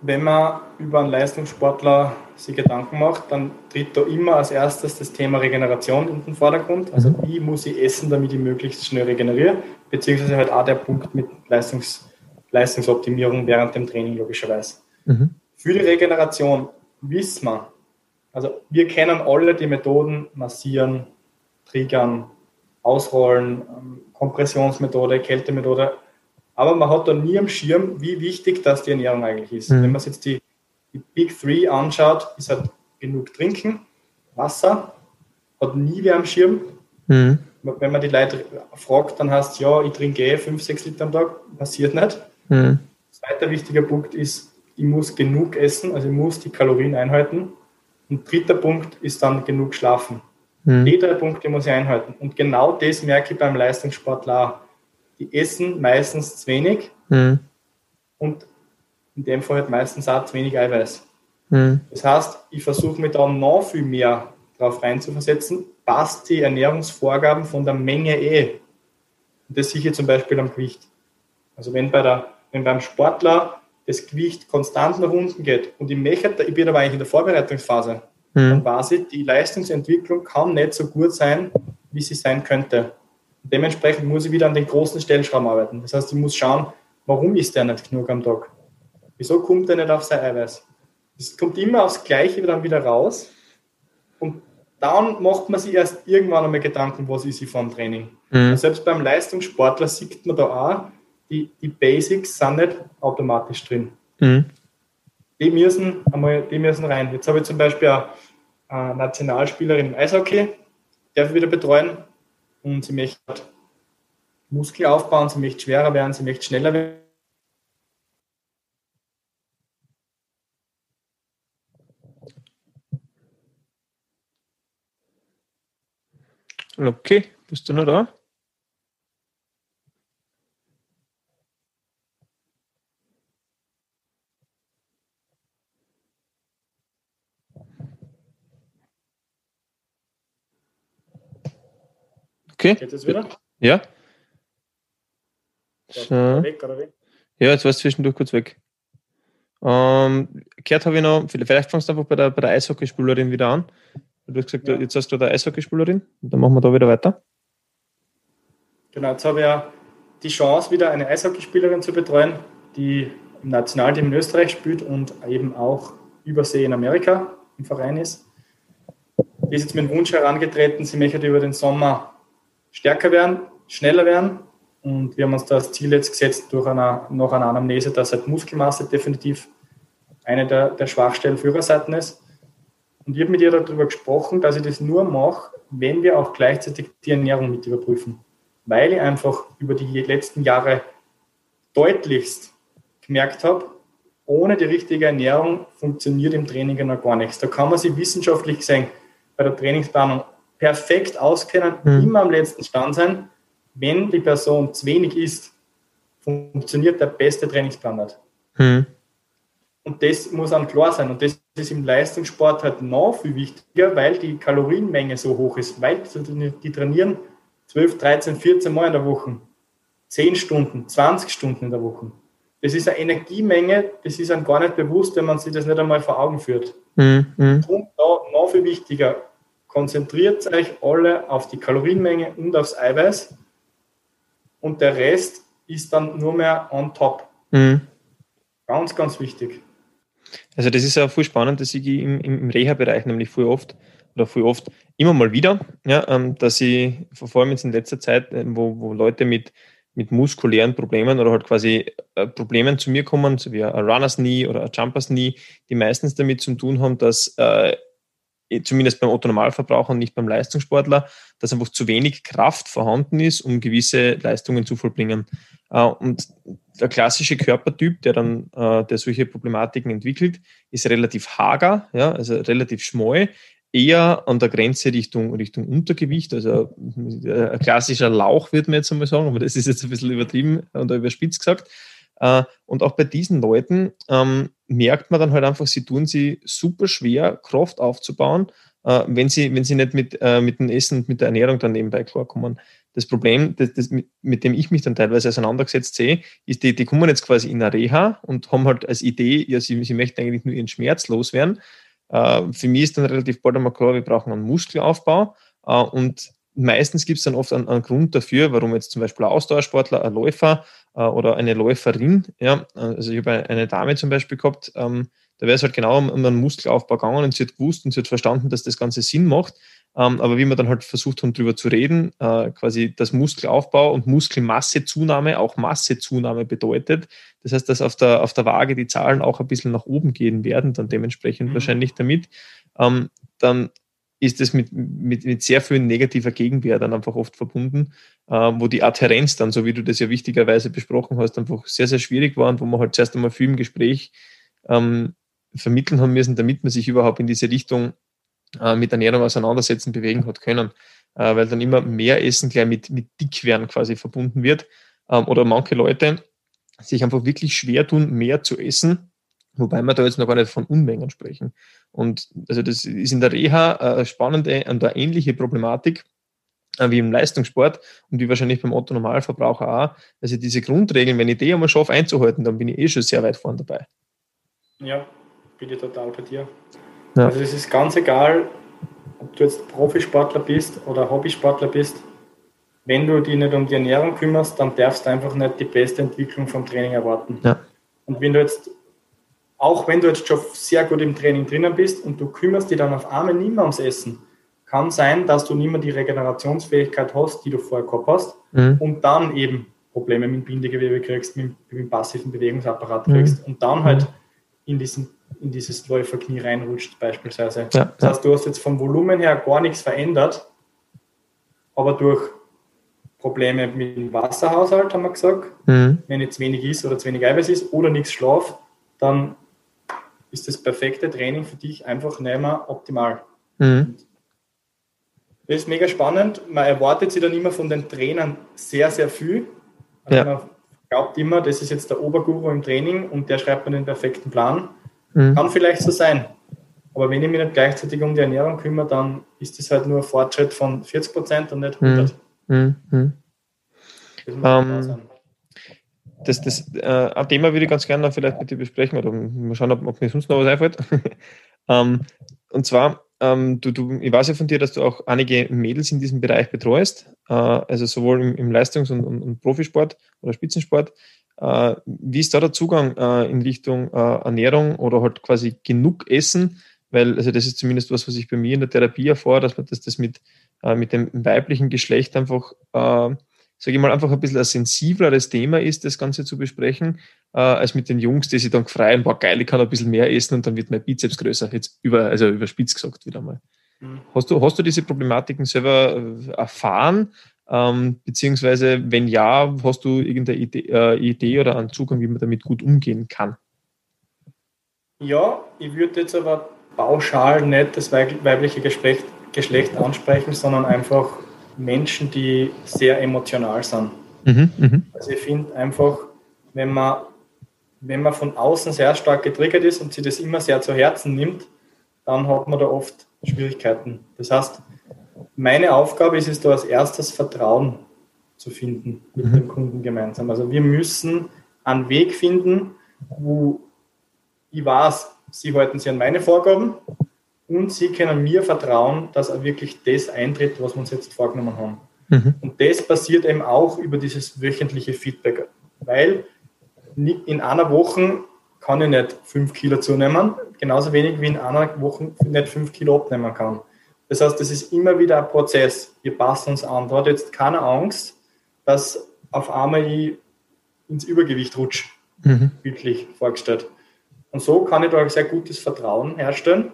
wenn man über einen Leistungssportler sich Gedanken macht, dann tritt da immer als erstes das Thema Regeneration in den Vordergrund. Also mhm. wie muss ich essen, damit ich möglichst schnell regeneriere, beziehungsweise halt auch der Punkt mit Leistungs, Leistungsoptimierung während dem Training logischerweise. Mhm. Für die Regeneration wissen wir, also wir kennen alle die Methoden massieren, triggern, ausrollen, ähm, Kompressionsmethode, Kältemethode, aber man hat da nie am Schirm, wie wichtig das die Ernährung eigentlich ist. Mhm. Wenn man sich jetzt die, die Big Three anschaut, ist halt genug Trinken, Wasser, hat nie wer am Schirm. Mhm. Wenn man die Leute fragt, dann heißt es, ja, ich trinke eh 5, 6 Liter am Tag, passiert nicht. Mhm. Zweiter wichtiger Punkt ist, ich muss genug essen, also ich muss die Kalorien einhalten. Und dritter Punkt ist dann genug schlafen. Mhm. Die drei Punkte muss ich einhalten. Und genau das merke ich beim Leistungssportler auch die essen meistens zu wenig mhm. und in dem Fall halt meistens auch zu wenig Eiweiß. Mhm. Das heißt, ich versuche mich da noch viel mehr darauf reinzuversetzen, passt die Ernährungsvorgaben von der Menge eh. Und das sehe ich zum Beispiel am Gewicht. Also wenn, bei der, wenn beim Sportler das Gewicht konstant nach unten geht und ich möchte, ich bin aber eigentlich in der Vorbereitungsphase, mhm. dann weiß ich, die Leistungsentwicklung kann nicht so gut sein, wie sie sein könnte. Und dementsprechend muss ich wieder an den großen Stellschrauben arbeiten. Das heißt, ich muss schauen, warum ist der nicht genug am Tag? Wieso kommt er nicht auf sein Eiweiß? Es kommt immer aufs Gleiche dann wieder raus und dann macht man sich erst irgendwann einmal Gedanken, was ist ich vom Training. Mhm. Selbst beim Leistungssportler sieht man da auch, die, die Basics sind nicht automatisch drin. Mhm. Die, müssen einmal, die müssen rein. Jetzt habe ich zum Beispiel eine Nationalspielerin im Eishockey, darf ich wieder betreuen und sie möchte Muskel aufbauen, sie möchte schwerer werden, sie möchte schneller werden. Okay, bist du noch da? Okay. Geht es wieder? Ja. So. Weg, oder weg? Ja, jetzt war es zwischendurch kurz weg. Ähm, gehört habe ich noch, vielleicht fangst du einfach bei der, bei der Eishockeyspielerin wieder an. Du hast gesagt, ja. jetzt hast du da Eishockeyspielerin und dann machen wir da wieder weiter. Genau, jetzt habe ich ja die Chance, wieder eine Eishockeyspielerin zu betreuen, die im Nationalteam in Österreich spielt und eben auch übersee in Amerika im Verein ist. Die ist jetzt mit dem Wunsch herangetreten, sie möchte über den Sommer stärker werden, schneller werden. Und wir haben uns das Ziel jetzt gesetzt durch eine, noch eine Anamnese, dass halt Muskelmasse definitiv eine der, der Schwachstellen für ihre Seiten ist. Und ich habe mit ihr darüber gesprochen, dass ich das nur mache, wenn wir auch gleichzeitig die Ernährung mit überprüfen. Weil ich einfach über die letzten Jahre deutlichst gemerkt habe, ohne die richtige Ernährung funktioniert im Training noch gar nichts. Da kann man sich wissenschaftlich sehen, bei der Trainingsplanung perfekt auskennen, mhm. immer am letzten Stand sein. Wenn die Person zu wenig isst, funktioniert der beste Trainingsplan nicht. Mhm. Und das muss einem klar sein. Und das ist im Leistungssport halt noch viel wichtiger, weil die Kalorienmenge so hoch ist. Weil die trainieren 12, 13, 14 Mal in der Woche. 10 Stunden, 20 Stunden in der Woche. Das ist eine Energiemenge, das ist einem gar nicht bewusst, wenn man sich das nicht einmal vor Augen führt. Mhm. Und da noch viel wichtiger, konzentriert euch alle auf die Kalorienmenge und aufs Eiweiß und der Rest ist dann nur mehr on top. Mhm. Ganz, ganz wichtig. Also das ist ja voll spannend, dass ich im, im Reha-Bereich nämlich voll oft oder voll oft immer mal wieder, ja, ähm, dass ich vor allem jetzt in letzter Zeit, äh, wo, wo Leute mit, mit muskulären Problemen oder halt quasi äh, Problemen zu mir kommen, so wie ein Runners Knee oder ein Jumpers Knee, die meistens damit zu tun haben, dass äh, zumindest beim Otto-Normalverbraucher und nicht beim Leistungssportler, dass einfach zu wenig Kraft vorhanden ist, um gewisse Leistungen zu vollbringen. Äh, und der klassische Körpertyp, der dann, äh, der solche Problematiken entwickelt, ist relativ hager, ja, also relativ schmal, eher an der Grenze Richtung, Richtung Untergewicht, also ein klassischer Lauch, würde man jetzt einmal sagen, aber das ist jetzt ein bisschen übertrieben und überspitzt gesagt. Äh, und auch bei diesen Leuten ähm, merkt man dann halt einfach, sie tun sie super schwer, Kraft aufzubauen, äh, wenn, sie, wenn sie nicht mit, äh, mit dem Essen und mit der Ernährung dann nebenbei klarkommen. Das Problem, das, das, mit, mit, dem ich mich dann teilweise auseinandergesetzt sehe, ist, die, die kommen jetzt quasi in eine Reha und haben halt als Idee, ja, sie, sie möchten eigentlich nur ihren Schmerz loswerden. Äh, für mich ist dann relativ bald einmal klar, wir brauchen einen Muskelaufbau äh, und meistens gibt es dann oft einen, einen, Grund dafür, warum jetzt zum Beispiel ein Ausdauersportler, ein Läufer äh, oder eine Läuferin, ja, also ich habe eine Dame zum Beispiel gehabt, ähm, da wäre es halt genau um, um einen Muskelaufbau gegangen und sie hat gewusst und sie hat verstanden, dass das Ganze Sinn macht. Ähm, aber wie wir dann halt versucht haben, darüber zu reden, äh, quasi das Muskelaufbau und Muskelmassezunahme auch Massezunahme bedeutet. Das heißt, dass auf der, auf der Waage die Zahlen auch ein bisschen nach oben gehen werden, dann dementsprechend mhm. wahrscheinlich damit. Ähm, dann ist es mit, mit, mit sehr vielen negativer Gegenwehr dann einfach oft verbunden, äh, wo die Adherenz dann, so wie du das ja wichtigerweise besprochen hast, einfach sehr, sehr schwierig war und wo man halt zuerst einmal viel im Gespräch ähm, vermitteln haben müssen, damit man sich überhaupt in diese Richtung äh, mit Ernährung auseinandersetzen, bewegen hat können. Äh, weil dann immer mehr Essen gleich mit, mit Dickwerden quasi verbunden wird. Ähm, oder manche Leute sich einfach wirklich schwer tun, mehr zu essen, Wobei wir da jetzt noch gar nicht von Unmengen sprechen. Und also das ist in der Reha eine spannende und eine ähnliche Problematik. äh, wie im Leistungssport und wie wahrscheinlich beim Otto Normalverbraucher auch. Also diese Grundregeln, wenn ich die einmal schaffe einzuhalten, dann bin ich eh schon sehr weit vorne dabei. Ja, bin ich total bei dir. Ja. Also es ist ganz egal, ob du jetzt Profisportler bist oder Hobbysportler bist. Wenn du dich nicht um die Ernährung kümmerst, dann darfst du einfach nicht die beste Entwicklung vom Training erwarten. Ja. Und wenn du jetzt, auch wenn du jetzt schon sehr gut im Training drinnen bist und du kümmerst dich dann auf einmal nicht mehr ums Essen, kann sein, dass du nicht mehr die Regenerationsfähigkeit hast, die du vorher gehabt hast mhm. und dann eben Probleme mit dem Bindegewebe kriegst, mit, mit dem passiven Bewegungsapparat kriegst mhm. und dann halt in, diesen, in dieses Läuferknie reinrutscht beispielsweise. Ja, das heißt, du hast jetzt vom Volumen her gar nichts verändert, aber durch Probleme mit dem Wasserhaushalt, haben wir gesagt, mhm. wenn jetzt wenig ist oder zu wenig Eiweiß ist oder nichts Schlaf, dann ist das perfekte Training für dich einfach nicht mehr optimal. Mhm. Das ist mega spannend. Man erwartet sich dann immer von den Trainern sehr, sehr viel. Also ja. Man glaubt immer, das ist jetzt der Oberguru im Training und der schreibt mir den perfekten Plan. Mhm. Kann vielleicht so sein. Aber wenn ich mich nicht gleichzeitig um die Ernährung kümmere, dann ist das halt nur ein Fortschritt von 40 Prozent und nicht 100. Mhm. Mhm. Das, um, ähm, das, das äh, ein Thema würde ich ganz gerne vielleicht mit dir besprechen oder mal schauen, ob, ob mir sonst noch was einfällt. ähm, und zwar ähm, du, du, ich weiß ja von dir, dass du auch einige Mädels in diesem Bereich betreust, äh, also sowohl im, im Leistungs- und, und, und, Profisport oder Spitzensport. Äh, wie ist da der Zugang äh, in Richtung äh, Ernährung oder halt quasi genug Essen? Weil, also das ist zumindest was, was ich bei mir in der Therapie erfahre, dass man das, das mit, äh, mit dem weiblichen Geschlecht einfach sage ich mal, einfach ein bisschen ein sensibleres Thema ist, das Ganze zu besprechen, äh, als mit den Jungs, die sich dann freien, boah, geil, ich kann ein bisschen mehr essen und dann wird mein Bizeps größer. Jetzt über, also überspitzt gesagt wieder mal. Mhm. Hast du, hast du diese Problematiken selber äh, erfahren? Ähm, beziehungsweise, wenn ja, hast du irgendeine Idee, äh, Idee oder einen Zugang, wie man damit gut umgehen kann? Ja, ich würde jetzt aber pauschal nicht das weibliche Geschlecht, Geschlecht ansprechen, sondern einfach Menschen, die sehr emotional sind. Mhm, mh. Also ich finde einfach, wenn man, wenn man von außen sehr stark getriggert ist und sich das immer sehr zu Herzen nimmt, dann hat man da oft Schwierigkeiten. Das heißt, meine Aufgabe ist es da als erstes Vertrauen zu finden mit mhm. dem Kunden gemeinsam. Also wir müssen einen Weg finden, wo ich weiß, sie halten sich an meine Vorgaben und sie können mir vertrauen, dass er wirklich das eintritt, was wir uns jetzt vorgenommen haben. Mhm. Und das passiert eben auch über dieses wöchentliche Feedback, weil in einer Woche kann ich nicht fünf Kilo zunehmen, genauso wenig wie in einer Woche nicht fünf Kilo abnehmen kann. Das heißt, das ist immer wieder ein Prozess. Wir passen uns an. Da hat jetzt keine Angst, dass auf einmal ich ins Übergewicht rutsche, mhm. bildlich vorgestellt. Und so kann ich da ein sehr gutes Vertrauen herstellen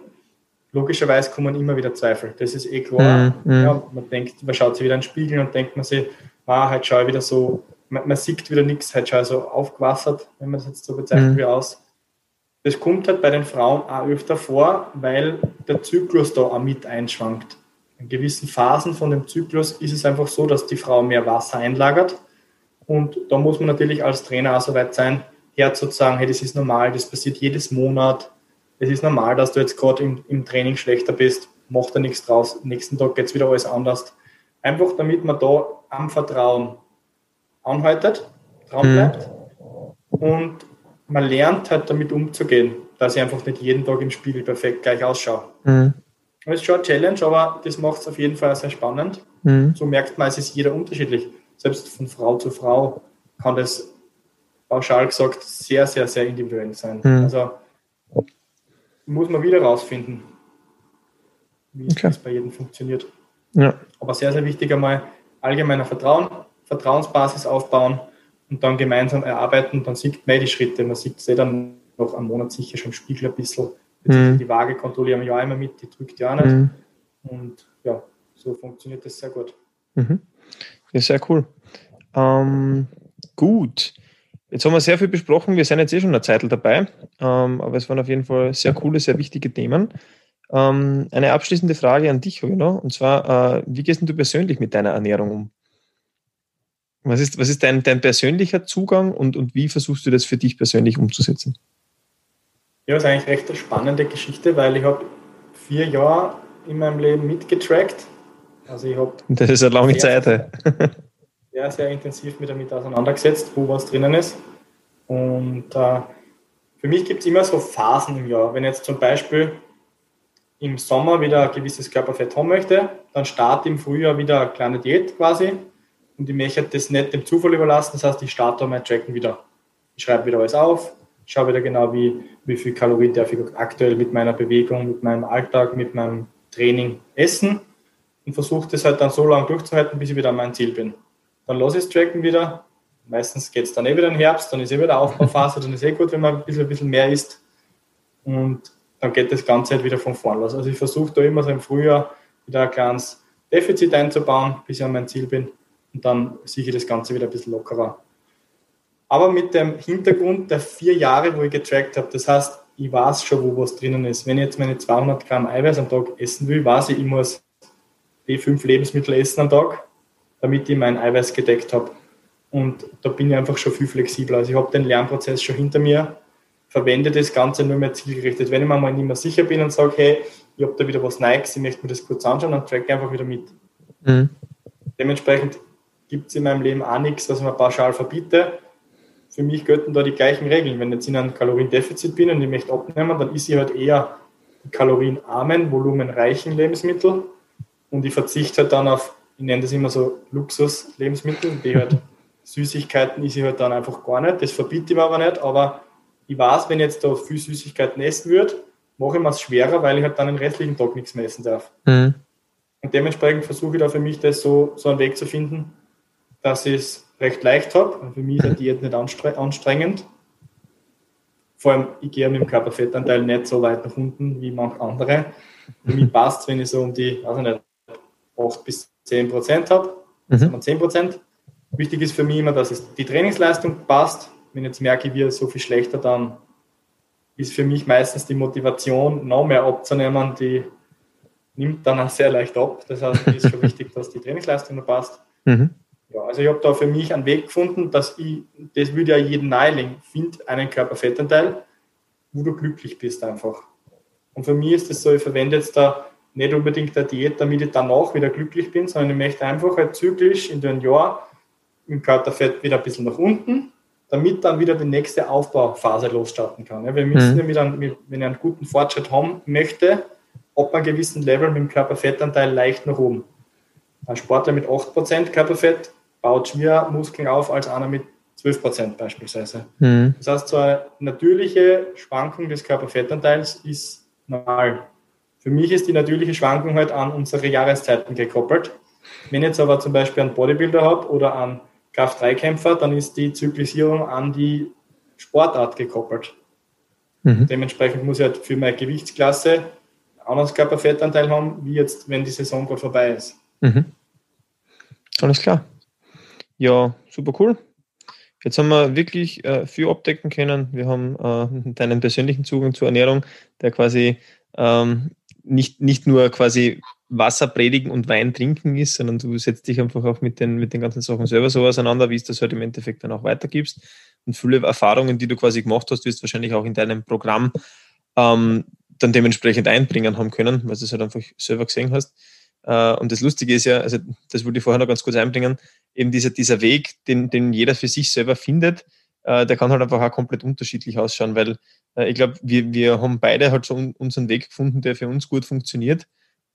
logischerweise kommen immer wieder Zweifel. Das ist eh klar. Mm, mm. Ja, man denkt, man schaut sich wieder in den Spiegel und denkt man sich, ah, heute schaue ich wieder so, man, man sieht wieder nichts, heute schaue ich so aufgewassert, wenn man das jetzt so bezeichnet, mm. wie aus. Das kommt halt bei den Frauen auch öfter vor, weil der Zyklus da auch mit einschwankt. In gewissen Phasen von dem Zyklus ist es einfach so, dass die Frau mehr Wasser einlagert. Und da muss man natürlich als Trainer auch so weit sein, herzusagen, hey, das ist normal, das passiert jedes Monat, es ist normal, dass du jetzt gerade im, im Training schlechter bist, macht da nichts draus. Nächsten Tag geht es wieder alles anders. Einfach damit man da am Vertrauen anhaltet, dran mhm. bleibt mhm. und man lernt halt damit umzugehen, dass ich einfach nicht jeden Tag im Spiegel perfekt gleich ausschaue. Mhm. Das ist schon eine Challenge, aber das macht es auf jeden Fall sehr spannend. Mhm. So merkt man, es ist jeder unterschiedlich. Selbst von Frau zu Frau kann das pauschal gesagt sehr, sehr, sehr individuell sein. Mhm. Also muss man wieder rausfinden, wie okay. es bei jedem funktioniert. Ja. Aber sehr, sehr wichtig einmal allgemeiner Vertrauen, Vertrauensbasis aufbauen und dann gemeinsam erarbeiten. Dann sieht man die Schritte. Man sieht es eh dann noch am Monat sicher schon im Spiegel ein bisschen. Mhm. Die Waage kontrollieren wir ja immer mit, die drückt ja auch nicht. Mhm. Und ja, so funktioniert das sehr gut. Mhm. Ja, sehr cool. Ähm, gut. Jetzt haben wir sehr viel besprochen. Wir sind jetzt eh schon eine Zeit dabei, ähm, aber es waren auf jeden Fall sehr coole, sehr wichtige Themen. Ähm, eine abschließende Frage an dich, noch, und zwar, äh, wie gehst du persönlich mit deiner Ernährung um? Was ist, was ist dein, dein persönlicher Zugang und, und wie versuchst du das für dich persönlich umzusetzen? Ja, das ist eigentlich recht eine spannende Geschichte, weil ich habe vier Jahre in meinem Leben mitgetrackt Also ich habe das ist eine lange Zeit. Sehr, sehr intensiv mit damit auseinandergesetzt, wo was drinnen ist. Und äh, für mich gibt es immer so Phasen im Jahr. Wenn jetzt zum Beispiel im Sommer wieder ein gewisses Körperfett haben möchte, dann starte im Frühjahr wieder eine kleine Diät quasi und ich möchte das nicht dem Zufall überlassen. Das heißt, ich starte mein Tracken wieder. Ich schreibe wieder alles auf, schaue wieder genau, wie, wie viel Kalorien darf ich aktuell mit meiner Bewegung, mit meinem Alltag, mit meinem Training essen und versuche das halt dann so lange durchzuhalten, bis ich wieder an mein Ziel bin. Dann lasse ich das Tracken wieder. Meistens geht es dann eh wieder im Herbst, dann ist eh wieder Aufbauphase, dann ist eh gut, wenn man ein bisschen, ein bisschen mehr isst. Und dann geht das Ganze halt wieder von vorn los. Also ich versuche da immer so im Frühjahr wieder ein kleines Defizit einzubauen, bis ich an mein Ziel bin. Und dann sehe ich das Ganze wieder ein bisschen lockerer. Aber mit dem Hintergrund der vier Jahre, wo ich getrackt habe, das heißt, ich weiß schon, wo was drinnen ist. Wenn ich jetzt meine 200 Gramm Eiweiß am Tag essen will, weiß ich, ich muss die fünf Lebensmittel essen am Tag, damit ich mein Eiweiß gedeckt habe. Und da bin ich einfach schon viel flexibler. Also ich habe den Lernprozess schon hinter mir verwende das Ganze nur mehr zielgerichtet. Wenn ich mir mal nicht mehr sicher bin und sage, hey, ich habe da wieder was Neues, ich möchte mir das kurz anschauen, dann track einfach wieder mit. Mhm. Dementsprechend gibt es in meinem Leben auch nichts, was man pauschal verbiete. Für mich gelten da die gleichen Regeln. Wenn ich jetzt in einem Kaloriendefizit bin und ich möchte abnehmen, dann ist ich halt eher die kalorienarmen, volumenreichen Lebensmittel und ich verzichte halt dann auf, ich nenne das immer so Luxus-Lebensmittel, die halt Süßigkeiten ist ich halt dann einfach gar nicht. Das verbiete ich mir aber nicht, aber ich weiß, wenn ich jetzt da viel Süßigkeiten essen würde, mache ich mir es schwerer, weil ich halt dann den restlichen Tag nichts mehr essen darf. Mhm. Und dementsprechend versuche ich da für mich das so, so einen Weg zu finden, dass ich es recht leicht habe. Für mich ist eine Diät nicht anstrengend. Vor allem, ich gehe mit dem Körperfettanteil nicht so weit nach unten wie manche andere. Für mich passt es, wenn ich so um die, also nicht, 8 bis 10 Prozent habe, mhm. 10 Prozent. Wichtig ist für mich immer, dass es die Trainingsleistung passt, wenn ich jetzt merke, ich werde so viel schlechter, dann ist für mich meistens die Motivation, noch mehr abzunehmen, die nimmt dann auch sehr leicht ab. Das heißt, es ist schon wichtig, dass die Trainingsleistung noch passt. Mhm. Ja, also ich habe da für mich einen Weg gefunden, dass ich, das würde ja jeden nahelegen, find einen Körperfettanteil, wo du glücklich bist einfach. Und für mich ist es so, ich verwende jetzt da nicht unbedingt eine Diät, damit ich danach wieder glücklich bin, sondern ich möchte einfach halt zyklisch in den Jahr im Körperfett wieder ein bisschen nach unten damit dann wieder die nächste Aufbauphase losstarten kann. Ja, wir müssen mhm. ja mit einem, wenn ich einen guten Fortschritt haben möchte, ab einem gewissen Level mit dem Körperfettanteil leicht nach oben. Ein Sportler mit 8% Körperfett baut schwer Muskeln auf als einer mit 12% beispielsweise. Mhm. Das heißt, so eine natürliche Schwankung des Körperfettanteils ist normal. Für mich ist die natürliche Schwankung halt an unsere Jahreszeiten gekoppelt. Wenn ich jetzt aber zum Beispiel einen Bodybuilder habe oder einen Kraft-3-Kämpfer, dann ist die Zyklisierung an die Sportart gekoppelt. Mhm. Dementsprechend muss ich halt für meine Gewichtsklasse anderes Körperfettanteil haben, wie jetzt, wenn die Saison gerade vorbei ist. Mhm. Alles klar. Ja, super cool. Jetzt haben wir wirklich äh, viel abdecken können. Wir haben äh, deinen persönlichen Zugang zur Ernährung, der quasi ähm, nicht, nicht nur quasi Wasser predigen und Wein trinken ist, sondern du setzt dich einfach auch mit den, mit den ganzen Sachen selber so auseinander, wie es das halt im Endeffekt dann auch weitergibst. Und viele Erfahrungen, die du quasi gemacht hast, wirst du wahrscheinlich auch in deinem Programm ähm, dann dementsprechend einbringen haben können, weil du es halt einfach selber gesehen hast. Äh, und das Lustige ist ja, also das wollte ich vorher noch ganz kurz einbringen, eben dieser, dieser Weg, den, den jeder für sich selber findet, äh, der kann halt einfach auch komplett unterschiedlich ausschauen, weil äh, ich glaube, wir, wir haben beide halt so unseren Weg gefunden, der für uns gut funktioniert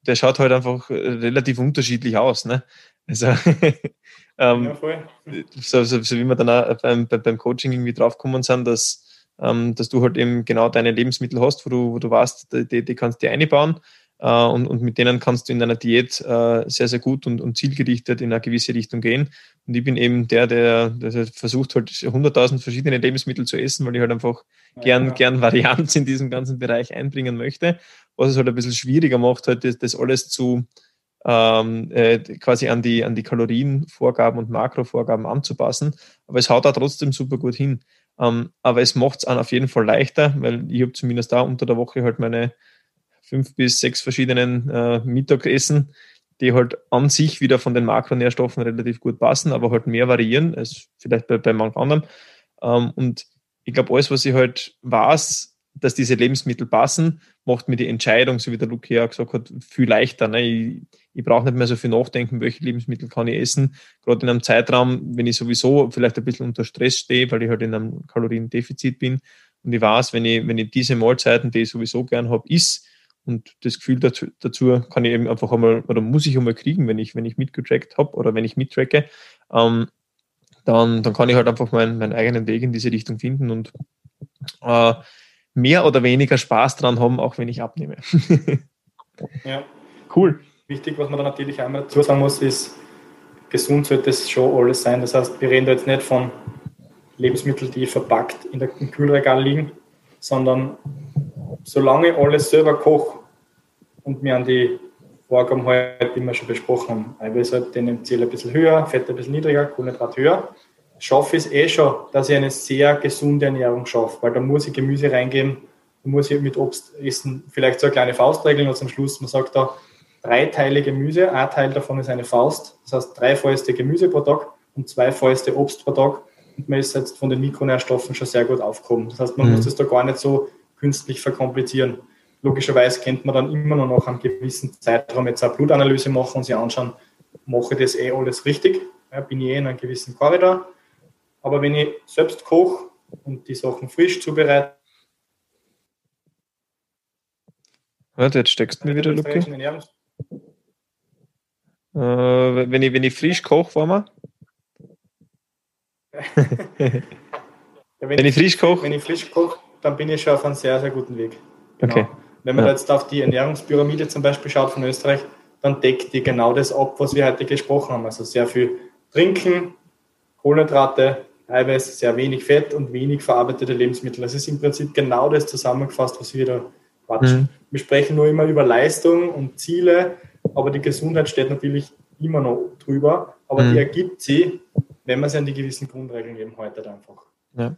der schaut halt einfach äh, relativ unterschiedlich aus. Ne? Also, ähm, ja, voll. So, so, so, wie wir dann auch beim, beim Coaching irgendwie draufgekommen sind, dass, ähm, dass du halt eben genau deine Lebensmittel hast, wo du, wo du weißt, die, die kannst du dir einbauen äh, und, und mit denen kannst du in deiner Diät äh, sehr, sehr gut und, und zielgerichtet in eine gewisse Richtung gehen. Und ich bin eben der, der, der versucht halt 100.000 verschiedene Lebensmittel zu essen, weil ich halt einfach gern, ja. gern Varianz in diesem ganzen Bereich einbringen möchte. Was es halt ein bisschen schwieriger macht, halt das, das alles zu ähm, äh, quasi an die, an die Kalorienvorgaben und Makrovorgaben anzupassen. Aber es haut da trotzdem super gut hin. Ähm, aber es macht es auf jeden Fall leichter, weil ich habe zumindest da unter der Woche halt meine fünf bis sechs verschiedenen äh, Mittagessen, die halt an sich wieder von den Makronährstoffen relativ gut passen, aber halt mehr variieren als vielleicht bei, bei manchen anderen. Ähm, und ich glaube, alles, was ich halt weiß, dass diese Lebensmittel passen, macht mir die Entscheidung, so wie der Luke ja gesagt hat, viel leichter. Ne? Ich, ich brauche nicht mehr so viel nachdenken, welche Lebensmittel kann ich essen. Gerade in einem Zeitraum, wenn ich sowieso vielleicht ein bisschen unter Stress stehe, weil ich halt in einem Kaloriendefizit bin. Und ich weiß, wenn ich, wenn ich diese Mahlzeiten, die ich sowieso gern habe, isst, und das Gefühl dazu, dazu kann ich eben einfach einmal, oder muss ich einmal kriegen, wenn ich, wenn ich mitgetrackt habe oder wenn ich mittracke, ähm, dann, dann kann ich halt einfach meinen, meinen eigenen Weg in diese Richtung finden und äh, mehr oder weniger Spaß dran haben, auch wenn ich abnehme. ja. Cool. Wichtig, was man da natürlich einmal dazu sagen muss, ist, gesund sollte es schon alles sein. Das heißt, wir reden da jetzt nicht von Lebensmitteln, die verpackt in der, im Kühlregal liegen, sondern solange ich alles selber koche und mir an die Vorgaben heute, die wir schon besprochen haben, Eiweiß halt den Ziel ein bisschen höher, Fett ein bisschen niedriger, Kohlenhydrat höher, schaffe ich es eh schon, dass ich eine sehr gesunde Ernährung schaffe, weil da muss ich Gemüse reingeben, da muss ich mit Obst essen, vielleicht so eine kleine Faustregel und zum Schluss, man sagt da, drei Teile Gemüse, ein Teil davon ist eine Faust, das heißt drei Fäuste Gemüse pro Tag und zwei Fäuste Obst pro Tag. Und man ist jetzt von den Mikronährstoffen schon sehr gut aufgehoben. Das heißt, man mhm. muss das da gar nicht so künstlich verkomplizieren. Logischerweise kennt man dann immer noch nach einem gewissen Zeitraum jetzt eine Blutanalyse machen und sich anschauen, mache ich das eh alles richtig, ja, bin ich eh in einem gewissen Korridor aber wenn ich selbst koche und die Sachen frisch zubereite, Warte, jetzt steckst du mir wieder, Luke. Äh, wenn, ich, wenn ich frisch koche, war wir? ja, wenn, wenn, ich frisch koche? Wenn ich frisch koche, dann bin ich schon auf einem sehr, sehr guten Weg. Genau. Okay. Wenn man ja. jetzt auf die Ernährungspyramide zum Beispiel schaut von Österreich, dann deckt die genau das ab, was wir heute gesprochen haben. Also sehr viel Trinken, Kohlenhydrate, Eiweiß, sehr wenig Fett und wenig verarbeitete Lebensmittel. Das ist im Prinzip genau das zusammengefasst, was wir da quatschen. Mhm. Wir sprechen nur immer über Leistung und Ziele, aber die Gesundheit steht natürlich immer noch drüber, aber mhm. die ergibt sie, wenn man sie an die gewissen Grundregeln eben heute einfach. Ja.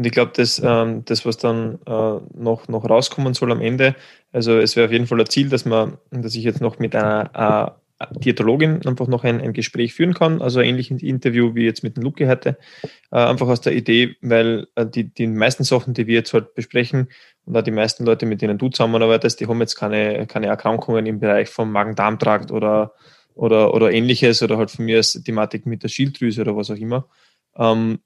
Und ich glaube, das, ähm, das, was dann äh, noch, noch rauskommen soll am Ende, also es wäre auf jeden Fall ein Ziel, dass man, dass ich jetzt noch mit einer äh, Diätologin einfach noch ein, ein Gespräch führen kann, also ein ähnliches Interview wie jetzt mit dem Luke heute, äh, einfach aus der Idee, weil äh, die, die meisten Sachen, die wir jetzt halt besprechen und auch die meisten Leute, mit denen du zusammenarbeitest, die haben jetzt keine, keine Erkrankungen im Bereich vom Magen-Darm-Trakt oder, oder, oder ähnliches oder halt von mir als Thematik mit der Schilddrüse oder was auch immer, ähm,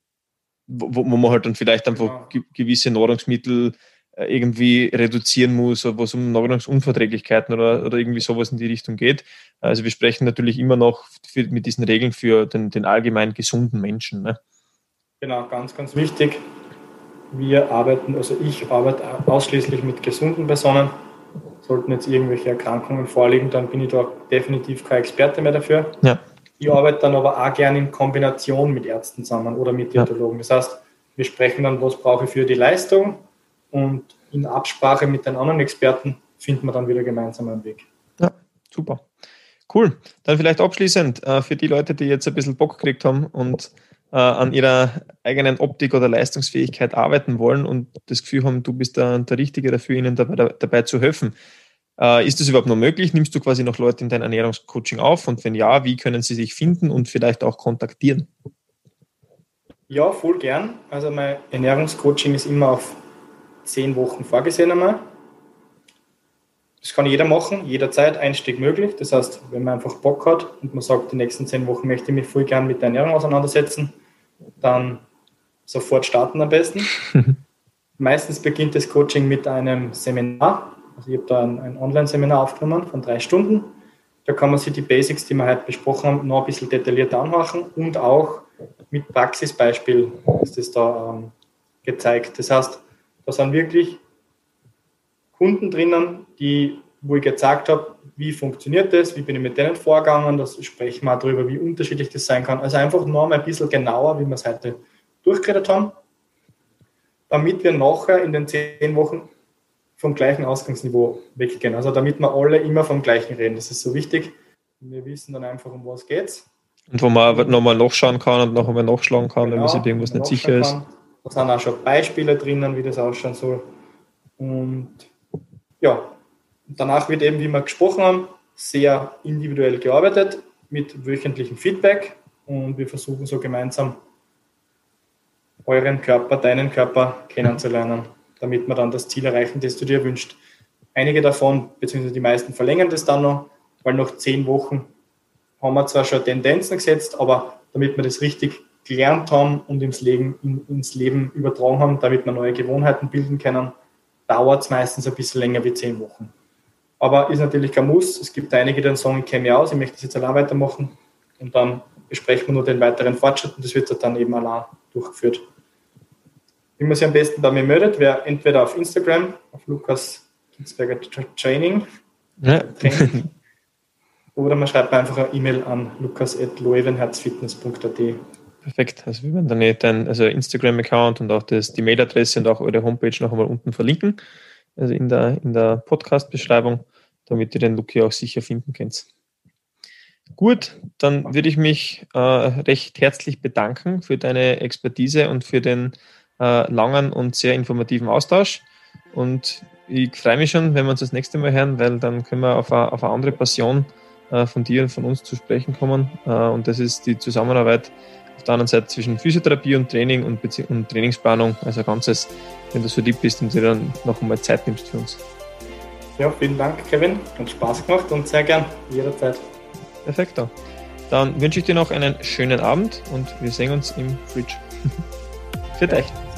wo, wo man halt dann vielleicht einfach genau. gewisse Nahrungsmittel äh, irgendwie reduzieren muss, wo es um Nahrungsunverträglichkeiten oder, oder irgendwie sowas in die Richtung geht. Also wir sprechen natürlich immer noch für, mit diesen Regeln für den, den allgemein gesunden Menschen. Ne? Genau, ganz, ganz wichtig. Wir arbeiten, also ich arbeite ausschließlich mit gesunden Personen. Sollten jetzt irgendwelche Erkrankungen vorliegen, dann bin ich da definitiv kein Experte mehr dafür. Ja. Ich arbeite dann aber auch gerne in Kombination mit Ärzten zusammen oder mit Diätologen. Das heißt, wir sprechen dann, was brauche ich für die Leistung, und in Absprache mit den anderen Experten finden wir dann wieder gemeinsam einen Weg. Ja, super. Cool. Dann vielleicht abschließend äh, für die Leute, die jetzt ein bisschen Bock gekriegt haben und äh, an ihrer eigenen Optik oder Leistungsfähigkeit arbeiten wollen und das Gefühl haben, du bist der, der Richtige dafür, ihnen dabei, dabei zu helfen. Äh, ist das überhaupt noch möglich? Nimmst du quasi noch Leute in dein Ernährungscoaching auf? Und wenn ja, wie können sie sich finden und vielleicht auch kontaktieren? Ja, voll gern. Also mein Ernährungscoaching ist immer auf zehn Wochen vorgesehen einmal. Das kann jeder machen, jederzeit, Einstieg möglich. Das heißt, wenn man einfach Bock hat und man sagt, die nächsten zehn Wochen möchte ich mich voll gern mit der Ernährung auseinandersetzen, dann sofort starten am besten. Meistens beginnt das Coaching mit einem Seminar. Also ich habe da ein, Online-Seminar aufgenommen von drei Stunden. Da kann man sich die Basics, die wir heute besprochen haben, noch ein bisschen detaillierter anmachen und auch mit Praxisbeispiel ist das da ähm, gezeigt. Das heißt, da sind wirklich Kunden drinnen, die, wo ich gezeigt habe, wie funktioniert das, wie bin ich mit denen vorgegangen, das sprechen wir darüber, wie unterschiedlich das sein kann. Also einfach nur mal ein bisschen genauer, wie wir es heute durchgeredet haben, damit wir nachher in den zehn Wochen vom gleichen Ausgangsniveau weggehen. Also damit wir alle immer vom gleichen reden. Das ist so wichtig. Wir wissen dann einfach, um was geht's. Und wo man nochmal nachschauen kann und noch einmal nachschlagen kann, genau, wenn man sich irgendwas nicht sicher ist. Kann. Da sind auch schon Beispiele drinnen, wie das ausschauen soll. Und ja, danach wird eben, wie wir gesprochen haben, sehr individuell gearbeitet mit wöchentlichem Feedback und wir versuchen so gemeinsam euren Körper, deinen Körper kennenzulernen, damit man dann das Ziel erreichen, das du dir wünschst. Einige davon, beziehungsweise die meisten verlängern das dann noch, weil nach zehn Wochen haben wir zwar schon Tendenzen gesetzt, aber damit wir das richtig gelernt haben und ins Leben, in, ins Leben übertragen haben, damit wir neue Gewohnheiten bilden können, dauert es meistens ein bisschen länger wie zehn Wochen. Aber ist natürlich kein Muss. Es gibt einige, die dann sagen, ich kenne mich aus, ich möchte das jetzt allein weitermachen. Und dann besprechen wir nur den weiteren Fortschritt und das wird dann eben allein durchgeführt. Wie man sich am besten bei mir meldet, wäre entweder auf Instagram, auf Lukas Ginsberger Training, ja. Training oder man schreibt einfach eine E-Mail an lukas.loewenherzfitness.at. Perfekt. Also wir werden dann eh dein also Instagram-Account und auch das, die Mailadresse und auch eure Homepage noch einmal unten verlinken. Also in der, in der Podcast-Beschreibung, damit ihr den Luki auch sicher finden könnt. Gut, dann würde ich mich äh, recht herzlich bedanken für deine Expertise und für den äh, langen und sehr informativen Austausch. Und ich freue mich schon, wenn wir uns das nächste Mal hören, weil dann können wir auf eine, auf eine andere Passion äh, von dir und von uns zu sprechen kommen. Äh, und das ist die Zusammenarbeit auf der anderen Seite zwischen Physiotherapie und Training und, Bezie und Trainingsplanung. Also ganzes, wenn du so lieb bist und dir dann noch einmal Zeit nimmst für uns. Ja, vielen Dank, Kevin. Hat Spaß gemacht und sehr gern, jederzeit. Perfekt. Dann wünsche ich dir noch einen schönen Abend und wir sehen uns im Fridge. Für ja, dich. Bis bald.